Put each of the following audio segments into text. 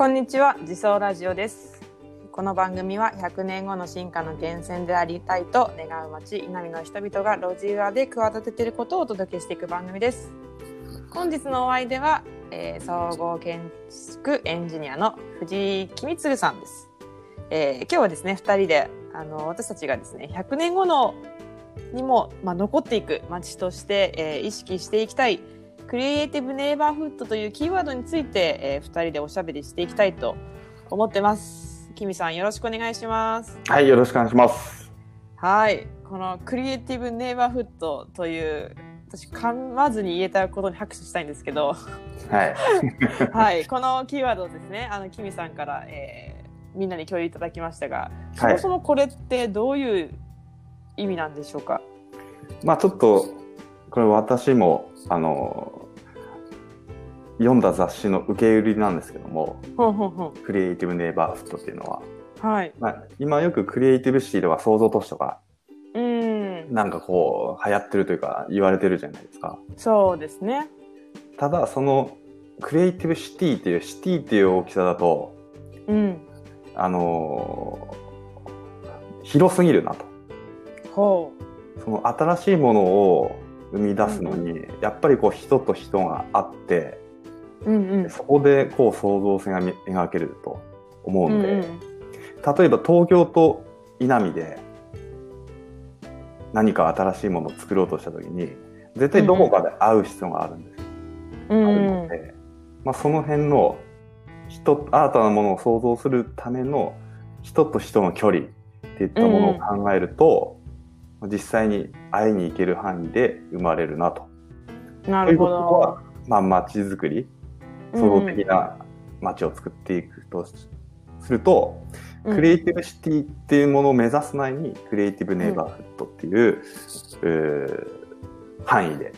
こんにちは、自走ラジオです。この番組は100年後の進化の源泉でありたいと願う町稲美の人々が路地裏で企てていることをお届けしていく番組です。本日のお相手は、えー総合建築エンジニアの藤井公次さんです。えー今日はですね、2人であの私たちがですね、100年後のにも、まあ、残っていく町として、えー意識していきたいクリエイティブネイバーフッドというキーワードについて、えー、2人でおしゃべりしていきたいと思ってます。キミさんよろしくお願いします。はい、よろしくお願いします。はい、このクリエイティブネイバーフッドという私噛まずに言えたことに拍手したいんですけど、はい。はい、このキーワードをですね、あのキミさんから、えーみんなに共有いただきましたが、そもそもこれってどういう意味なんでしょうか？まあちょっと、これ私も、あの、読んだ雑誌の受け売りなんですけども。クリエイティブネイバーフットっていうのは、はい。まあ、今よくクリエイティブシティとか創造都市とか、うん、なんかこう、流行ってるというか、言われてるじゃないですか。そうですね。ただ、その、クリエイティブシティっていう、シティっていう大きさだと、うん。あの広すぎるなと。ほその新しいものを生み出すのに、やっぱりこう人と人があって、う。うんうん。そこでこう創造性がみ描けると思うんで、うんうん例えば東京と稲見で何か新しいものを作ろうとした時に絶対どこかで会う必要があるんですよ、うんまあ、その辺の人新たなものを創造するための人と人の距離っていったものを考えると、実際に会いに行ける範囲で生まれるなと。ということなるほど。は、まあ、街づくり創造的な街を作っていくとすると、うんクリエイティブシティっていうものを目指す前にクリエイティブネイバーフットっていう,、うー範囲で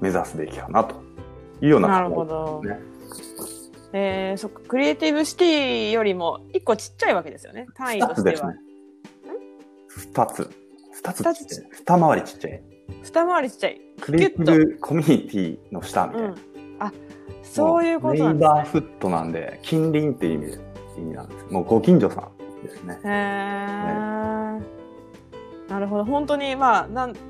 目指すべきかなというようななるほどね。えー、そっかクリエイティブシティよりも一個ちっちゃいわけですよね。単位としてはですね。。二つ。二つ。二回りちっちゃい。二回りちっちゃい。クリエイティブコミュニティの下みたいな。うん。あ、そういうことなんネイですね。バーフットなんで、近隣っていう意味で意味なんです。もうご近所さんですね。へーなるほど。本当にまあなんと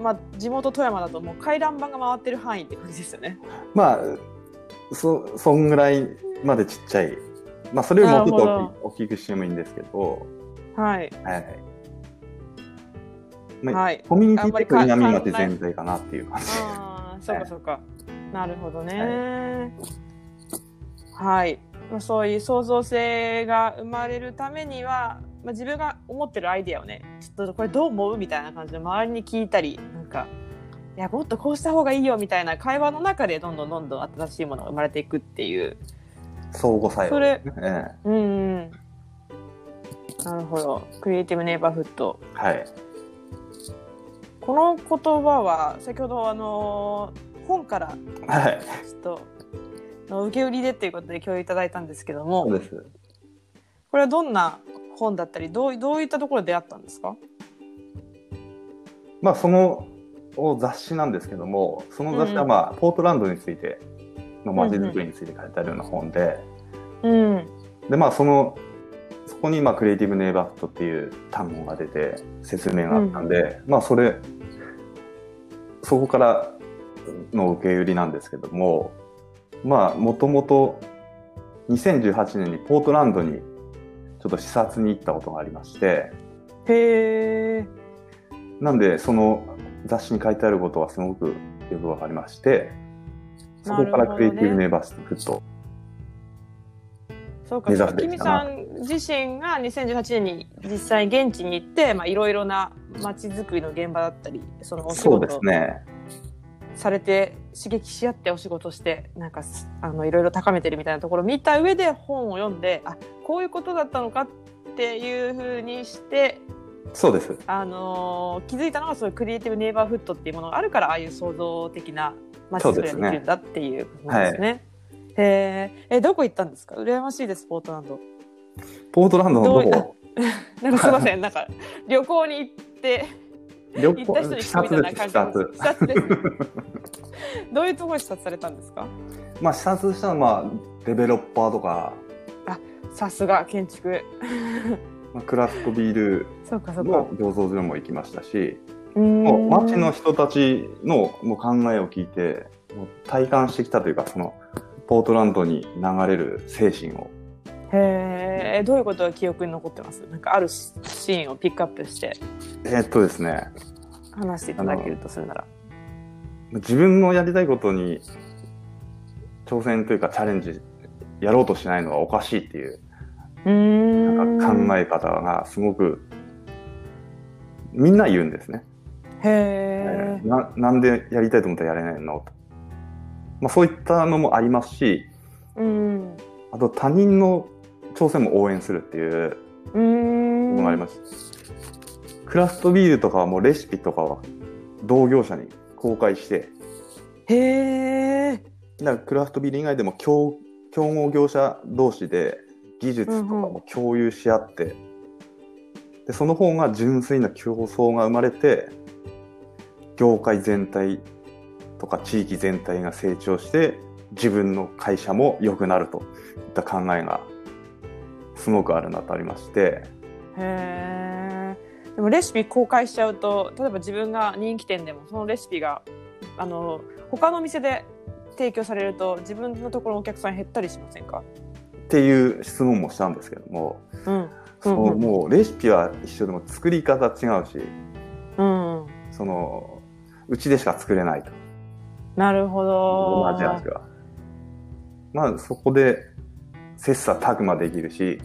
まあ地元富山だともう回覧板が回ってる範囲って感じですよね。まあ、そ、そんぐらいまでちっちゃい。まあ、それよりもうちょっと大き大きくしてもいいんですけど、はい。はい。まあ、はい。コミュニティとあんまりか南町か全体かなっていう感じ。ああ、そうかそうか。なるほどね。はい。まあそういう創造性が生まれるためには、まあ、自分が思ってるアイディアをね、ちょっとこれどう思うみたいな感じで周りに聞いたり、なんか、いや、もっとこうした方がいいよみたいな会話の中でどんどんどんどん新しいものが生まれていくっていう。相互作用ですね。えうんうん。なるほど。クリエイティブネイバーフット。えはい。この言葉は、先ほどあの、本からはい。ちょっとの受け売りでっていうことで共有いただいたんですけどもそうです。これはどんな本だったりどうどういったところで出会ったんですか？まあ、その雑誌なんですけども、その雑誌はまあ、ポートランドについての街づくりについて書いてあるような本で、うん。で、まあ、その、そこに、まあ、クリエイティブネイバーフットっていう単語が出て、説明があったんで、まあ、それ、そこからの受け売りなんですけども、まあ、もともと、2018年にポートランドに、ちょっと視察に行ったことがありまして、へえなんで、その雑誌に書いてあることはすごくよくわかりまして、そこからクリエイティブネイバーフットそうかきかな。さん自身が2018年に実際現地に行ってまあいろいろな街づくりの現場だったりそのお仕そうで事すね。されて刺激し合ってお仕事してなんかすあのいろいろ高めてるみたいなところを見た上で本を読んであこういうことだったのかっていうふうにしてそうです。あのー気づいたのがそういうクリエイティブネイバーフットっていうものがあるからああいう創造的な街づくりができるんだっていうことなんですね。へーえどこ行ったんですか？羨ましいですポートランド。ポートランドのどこ なんかすいませんなんか旅行に行って旅行視察です、視察。視察です。どういうところに視察されたんですか？まあ視察したのはまあデベロッパーとか、さすが建築。まあ、クラフトビールの醸造所も行きましたし、もう町の人たちのもう考えを聞いてもう体感してきたというかそのポートランドに流れる精神をへえどういうこと？が記憶に残ってます？なんかあるシーンをピックアップして。えーっとですね。話していただけるとするなら。自分のやりたいことに挑戦というかチャレンジやろうとしないのはおかしいっていううーんなんか考え方がすごくみんな言うんですね。へえななんでやりたいと思ったらやれないの？と、まあ、そういったのもありますしうん。あと他人の挑戦も応援するっていううーんのもあります、クラフトビールとかはもうレシピとかは同業者に公開して。へえだからクラフトビール以外でも競競合業者同士で技術とかも共有し合って、でその方が純粋な競争が生まれて業界全体とか地域全体が成長して自分の会社も良くなるといった考えがすごくあるなとありまして。へえでもレシピ公開しちゃうと例えば自分が人気店でもそのレシピがあの他の店で提供されると自分のところのお客さん減ったりしませんか？っていう質問もしたんですけども、もうレシピは一緒でも作り方違うし。うん。そのうちでしか作れないと。なるほど。同じ味が。まあそこで切磋琢磨できるし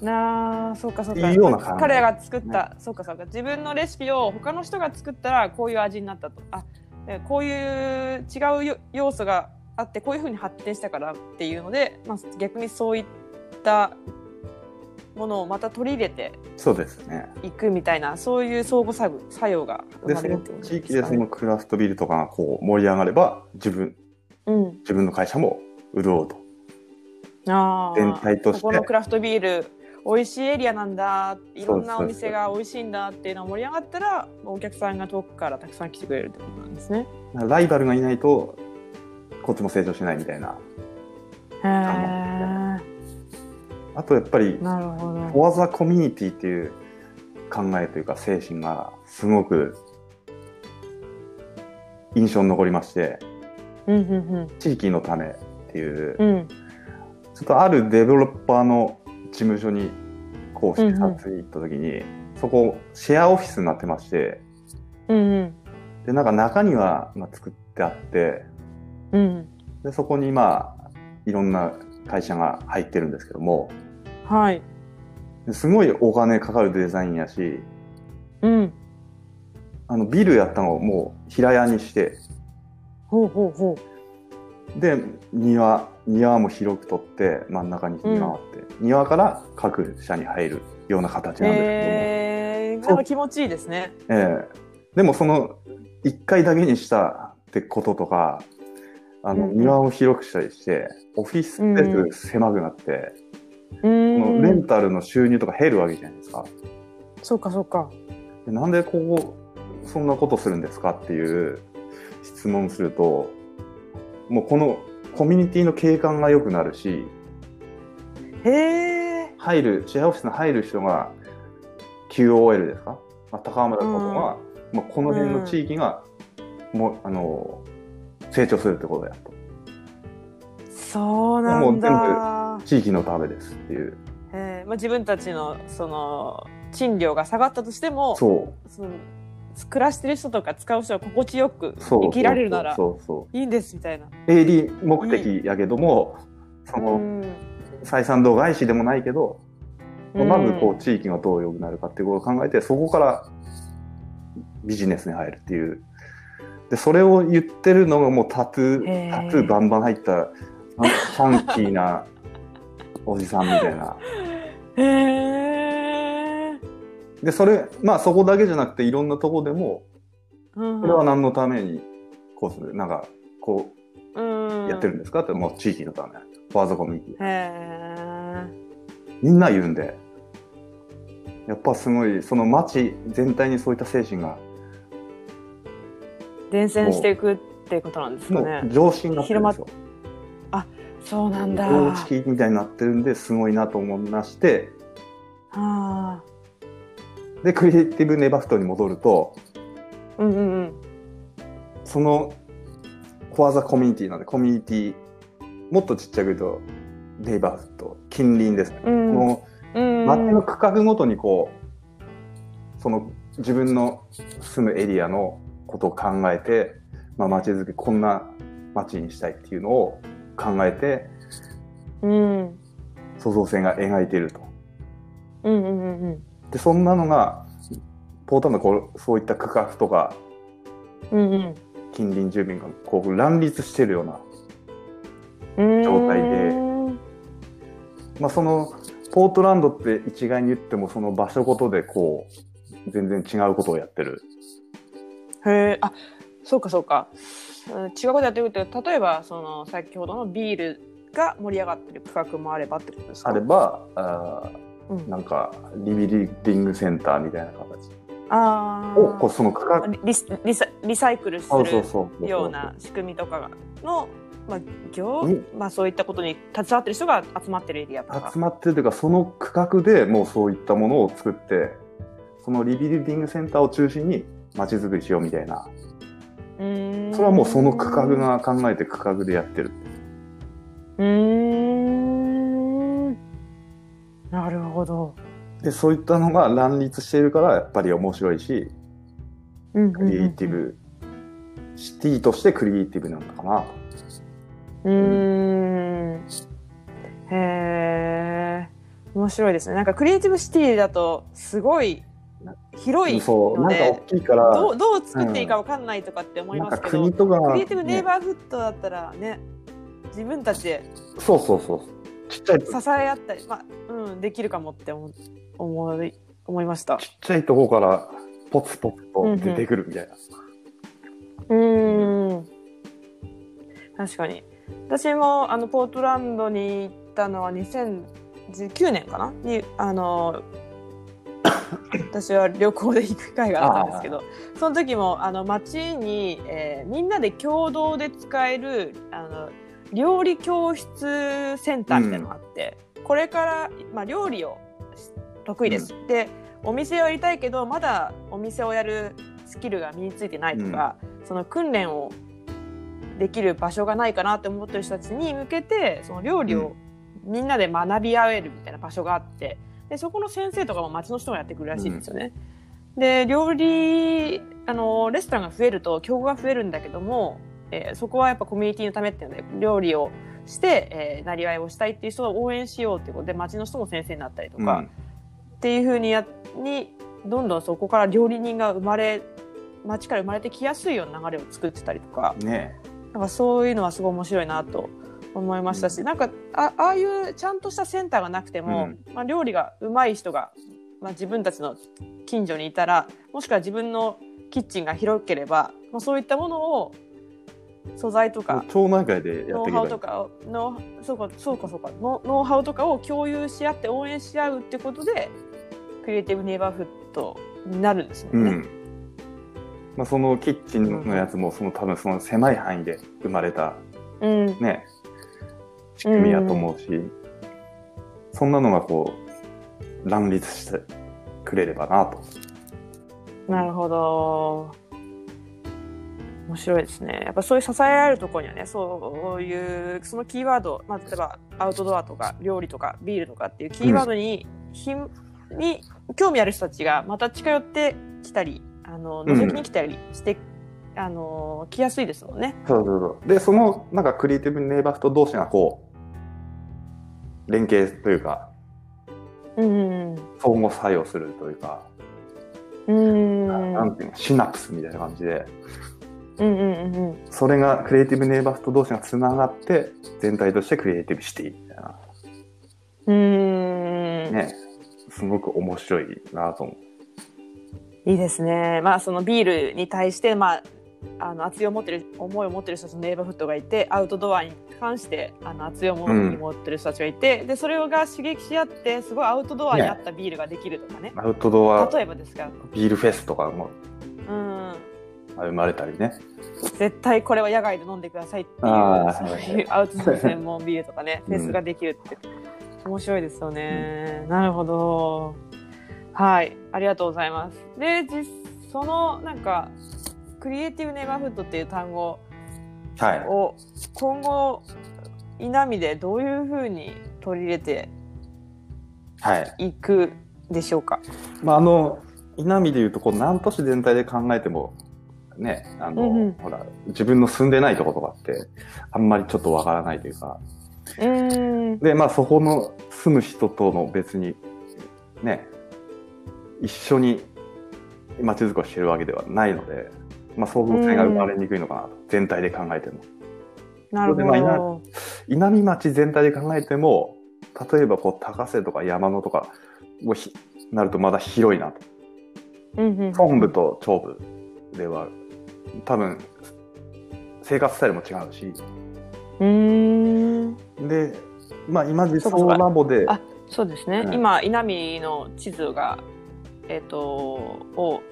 なあそうかそうか。いいような考え彼らが作った、そうかそうか。自分のレシピを他の人が作ったらこういう味になったと。あでこういう違うよ要素があってこういうふうに発展したからっていうので、まあ、逆にそういったものをまた取り入れてそうですね。いくみたいなそういう相互作作用が生まれるってこと地域でそ。のクラフトビールとかがこう盛り上がれば自分うん、自分の会社も潤うと全体として。ここのクラフトビール美味しいエリアなんだ。いろんなお店が美味しいんだっていうのが盛り上がったらお客さんが遠くからたくさん来てくれるってことなんですね。ライバルがいないとこっちも成長しないみたいな。へー。あとやっぱりなるほど。フォアザコミュニティっていう考えというか精神がすごく印象に残りまして。うんうん地域のためっていう。うんうんちょっとあるデベロッパーの事務所にこう視察に行った時に、そこシェアオフィスになってましてうんうん。でなんか中にはまあ作ってあってうんでそこにまあいろんな会社が入ってるんですけどもはい。ですごいお金かかるデザインやしうん。あのビルやったのをもう平屋にしてほうほうほで庭庭も広く取って真ん中に庭があって、庭から各社に入るような形う。なんですけども、えー、気持ちいいですね。ええでもその1階だけにしたってこととかあの、うんうん庭を広くしたりしてオフィススペース狭くなって、うこのレンん。タルの収入とか減るわけじゃないですか。そうかそうか。でなんでここそんなことするんですかっていう質問するともうこのコミュニティの景観が良くなるしへえ。入るシェアオフィスに入る人が QOL ですか、まあ、高浜だとかは、まあ、この辺の地域がもうあの成長するってことだと。そうなんだ。地域のためですっていう。えー。まあ、自分たちのその賃料が下がったとしてもそその暮らしてる人とか使う人は心地よく生きられるならいいんですみたいな。う営利目的やけどもそのうん。採算度外視でもないけど、うん。まずこう地域がどう良くなるかっていうことを考えてそこからビジネスに入るっていう。でそれを言ってるのがもうタトゥへー。ータトゥーバンバン入ったファンファンキーなおじさんみたいな。へえ。でそれまあそこだけじゃなくていろんなとこでもうんこれは何のためにこうする？なんかこうやってるんですか？ってもう地域のため。フォアザコミュニティ。みんな言うんで。やっぱすごいその町全体にそういった精神が伝染していくっていうことなんですかもねう。常識になってるんですよ。あそうなんだ。構築みたいになってるんですごいなと思いまして。あでクリエイティブネバフトに戻るとーうんうんうん。そのフォアザコミュニティなんでコミュニティもっとちっちゃく言うとネイバーフト近隣ですね、うん。もううん。街の区画ごとにこうその自分の住むエリアのことを考えて、まあ、街づくりこんな街にしたいっていうのを考えてうん。創造性が描いていると。うんうんうんうんでそんなのがポータルのこうそういった区画とかうんうん。近隣住民がこう乱立してるような、うん状態でまあ、そのポートランドって一概に言ってもその場所ごとでこう全然違うことをやってる。へえあそうかそうか。うん違うことやってるって例えばその先ほどのビールが盛り上がってる区画もあればってことですか？あればあなんかリビルディングセンターみたいな形。をこうその区画リスリサリサイクルするような仕組みとかの、まあ業うん。まあ、そういったことに携わってる人が集まってるエリアとか。集。まってるというかその区画でもうそういったものを作ってそのリビルディングセンターを中心に街づくりしようみたいな。うーん。それはもうその区画が考えて区画でやってる。うーんなるほど。でそういったのが乱立しているからやっぱり面白いしククリエイティブシティとしてクリエイティブなのかなとうーん。へえ。面白いですね。なんかクリエイティブシティだとすごい広いそうなんか大きいからどうどう作っていいかわかんないとかって思いますけど、国とか、クリエイティブネイねバーフッドだったらね自分たちでそうそうそうちっちゃい支え合ったり、まあうん、できるかもって思思い思いました。ちっちゃいとこからポツポツと出てくるみたいな、うーん。確かに。私もあのポートランドに行ったのは2019年かな？にあの 私は旅行で行く機会があったんですけどその時もあの街に、えーみんなで共同で使えるあの料理教室センターみたいなのがあって、これから、まあ、料理をし得意です、でお店をやりたいけどまだお店をやるスキルが身についてないとか、その訓練をできる場所がないかなって思ってる人たちに向けてその料理をみんなで学び合えるみたいな場所があってでそこの先生とかも町の人がやってくるらしいんですよね。で料理あのレストランが増えると競合が増えるんだけども、えーそこはやっぱコミュニティのためっていうので料理をして、えー、なりわいをしたいっていう人を応援しようっていうことで町の人も先生になったりとか、っていうふうにやにどんどんそこから料理人が生まれ町から生まれてきやすいような流れを作ってたりとかうん、ね。なんかそういうのはすごい面白いなと思いましたし、なんかあああいうちゃんとしたセンターがなくても、まあ、料理がうまい人が、まあ、自分たちの近所にいたらもしくは自分のキッチンが広ければ、まあ、そういったものを素材とか。町内会でノウハウとかをノウそうかそうかそうか。ノノウハウとかを共有し合って応援し合うってことでクリエイティブネイバーフッドになるんですよね。うん。まあ、そのキッチンのやつもその多分その狭い範囲で生まれたうん、ね仕組みやと思うし、そんなのがこう乱立してくれればなと。なるほど。面白いですね。やっぱそういう支えられるところにはね、そういう、そのキーワード、まあ、例えばアウトドアとか料理とかビールとかっていうキーワードに、ひんに興味ある人たちがまた近寄ってきたり、あの、覗きに来たりして、あの、来やすいですもんね。そうそうそうでそのなんかクリエイティブネイバーフト同士がこう連携というかうん。相互作用するというか、うん。なんていうのシナプスみたいな感じでうんうんうんうん。それがクリエイティブネイバーフト同士がつながって全体としてクリエイティブシティみたいなうーん。ねすごく面白いなと思う。いいですね。まあそのビールに対してまああの熱い思ってる思いを持ってる人たちのネイバーフットがいてアウトドアに関してあの熱い思いを持ってる人たちがいて、でそれが刺激し合ってすごいアウトドアに合ったビールができるとかね。アウトドア例えばですが、ビールフェスとかもうん、が生まれたりね。絶対これは野外で飲んでくださいっていうういうアウトドア専門ビールとかね、うん。フェスができるって面白いですよね、なるほど。はい。ありがとうございます。で実そのなんかクリエイティブネイバーフッドっていう単語はい。を今後稲見でどういうふうに取り入れてはい。いくでしょうか？まあ、あの、稲見でいうと、こう、南都市全体で考えても、ね、あの、うんうん。ほら、自分の住んでないところとかって、あんまりちょっとわからないというか、で、まあ、そこの住む人との別に、ね、一緒に街づくりをしてるわけではないので、まあ、相互性が生まれにくいのかなと、全体で考えても。なるほそれでまあど稲見町全体で考えても、例えばこう、高瀬とか山野とか、をひなるとまだ広いなと。うんうん本部と長部では、多分、生活スタイルも違うし、うーん。で、まあ今実装ラボで、あそうですね、うん今稲見の地図がえっ、とを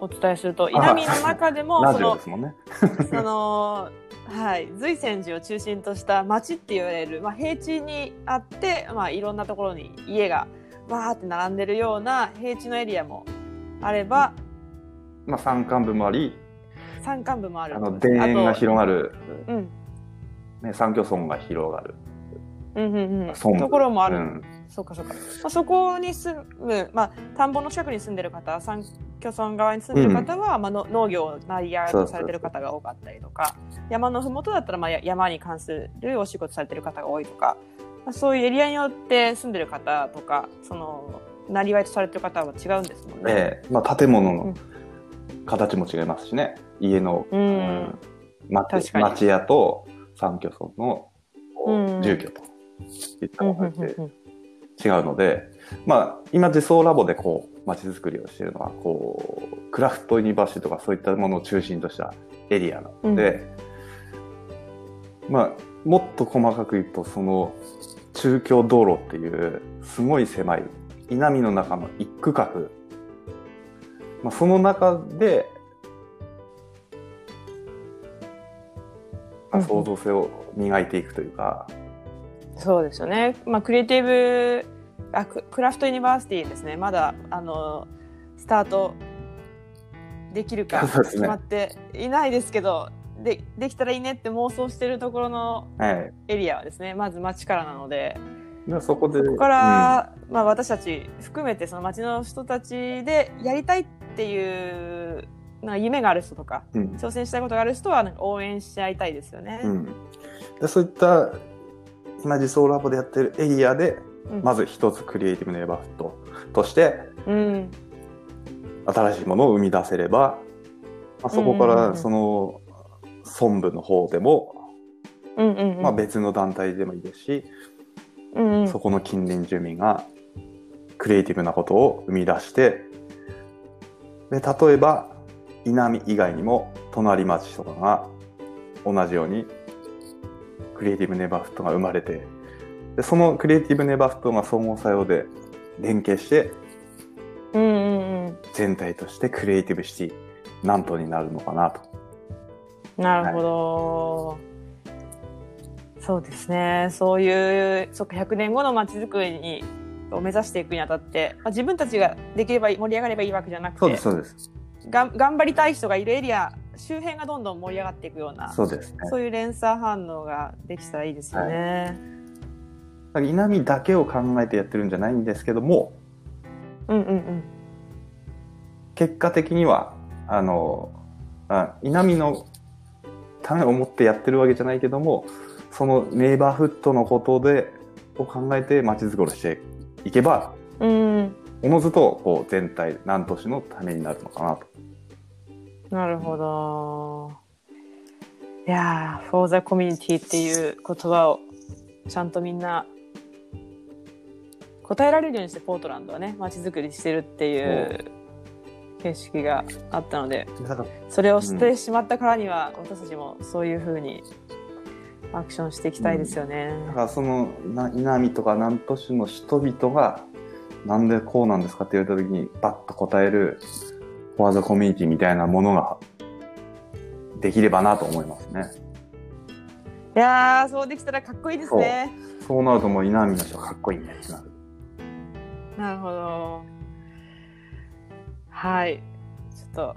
お伝えすると稲見の中でもそのね。そのはい。随泉寺を中心とした町って言われる、まあ、平地にあって、まあ、いろんなところに家がわーって並んでるような平地のエリアもあればまあ山間部もあり、山間部もあるあの田園が広がる、うん。ね、三居村が広がる。うんうんうん。ところもある、うん。そうかそうか、まあ、そこに住む、まあ、田んぼの近くに住んでる方山居村側に住んでる方は、まあ、の農業をなりやされてる方が多かったりとか山のふもとだったら、まあ、や山に関するお仕事されてる方が多いとか、まあ、そういうエリアによって住んでる方とかそのなりわいとされてる方は違うんですもんね。ええ。まあ建物のうん。形も違いますしね。家の、うん。うんま確かに。町屋と三居村の住居といったうんものでうんうん。違うので、まあ今実装ラボでこう街づくりをしているのはこうクラフトユニバーシティとかそういったものを中心としたエリアなので、まあもっと細かく言うとその中京道路っていうすごい狭い稲見の中の一区画、まあ、その中で、まあうん。うん創造性を磨いていくというか、そうですよね。まあ、クリエイティブあククラフトユニバーシティですね。まだあのスタートできるか 決まっていないですけど、でできたらいいねって妄想してるところのはい、エリアはですね、まず町からなので、でそこでそこから、まあ私たち含めてその町の人たちでやりたいっていうな夢がある人とか。うん。うん挑戦したいことがある人はなんか応援し合いたいですよね。うん。でそういった今実装ラボでやってるエリアで、うん。まず一つクリエイティブネイバーフットとしてうん、新しいものを生み出せれば、まあ、そこからその村部の方でも、うんうんうん。まあ、別の団体でもいいですし、うんうん。そこの近隣住民がクリエイティブなことを生み出してで例えば稲見以外にも隣町とかが同じようにクリエイティブネイバーフットが生まれてでそのクリエイティブネイバーフットが総合作用で連携してうんうんうん全体としてクリエイティブシティ南東になるのかなと。なるほど、そうですねそういうそっか100年後のまちづくりにを目指していくにあたって、まあ、自分たちができればいい盛り上がればいいわけじゃなくてそうです。がん頑張りたい人がいるエリア周辺がどんどん盛り上がっていくようなそうですね。そういう連鎖反応ができたらいいですよね。だから稲見だけを考えてやってるんじゃないんですけども、うんうんうん結果的にはあのあ稲見のためを思ってやってるわけじゃないけどもそのネイバーフットのことでを考えて街づくりをしていけばうんおのずとこう全体南都市のためになるのかなと。なるほど。いやー、for the community っていう言葉をちゃんとみんな答えられるようにしてポートランドはね、街づくりしてるっていう形式があったので、それを知ってしまったからには、私たちもそういうふうにアクションしていきたいですよね。だからそのな稲見とか南都市の人々がなんでこうなんですかって言われた時にバッと答えるフォアザコミュニティみたいなものができればなと思いますね。いやーそうできたらかっこいいですね。そうなるともう稲見の人かっこいいねってなる。なるほど。はい。ちょっと、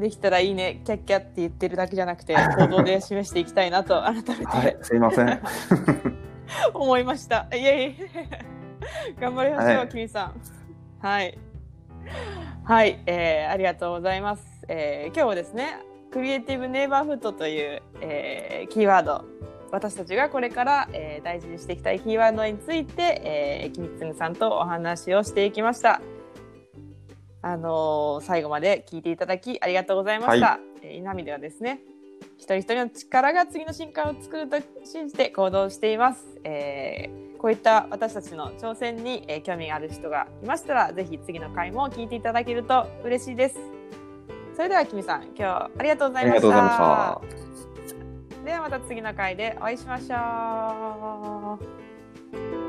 できたらいいね、キャッキャって言ってるだけじゃなくて、行動で示していきたいなと改めて、はい、すいません。思いました。いえいえ。頑張りましょう、はいキミさん。はい。はい、えー、ありがとうございます。えー、今日はですね、クリエイティブネイバーフットという、えー、キーワード、私たちがこれから、えー、大事にしていきたいキーワードについて、えー、キミツンさんとお話をしていきました。あのー最後まで聞いていただきありがとうございました。はえー稲見ではですね、一人一人の力が次の進化を作ると信じて行動しています。えーこういった私たちの挑戦に、えー興味がある人がいましたら、ぜひ次の回も聞いていただけると嬉しいです。それでは、キミさん、今日はありがとうございました。ありがとうございました。ではまた次の回でお会いしましょう。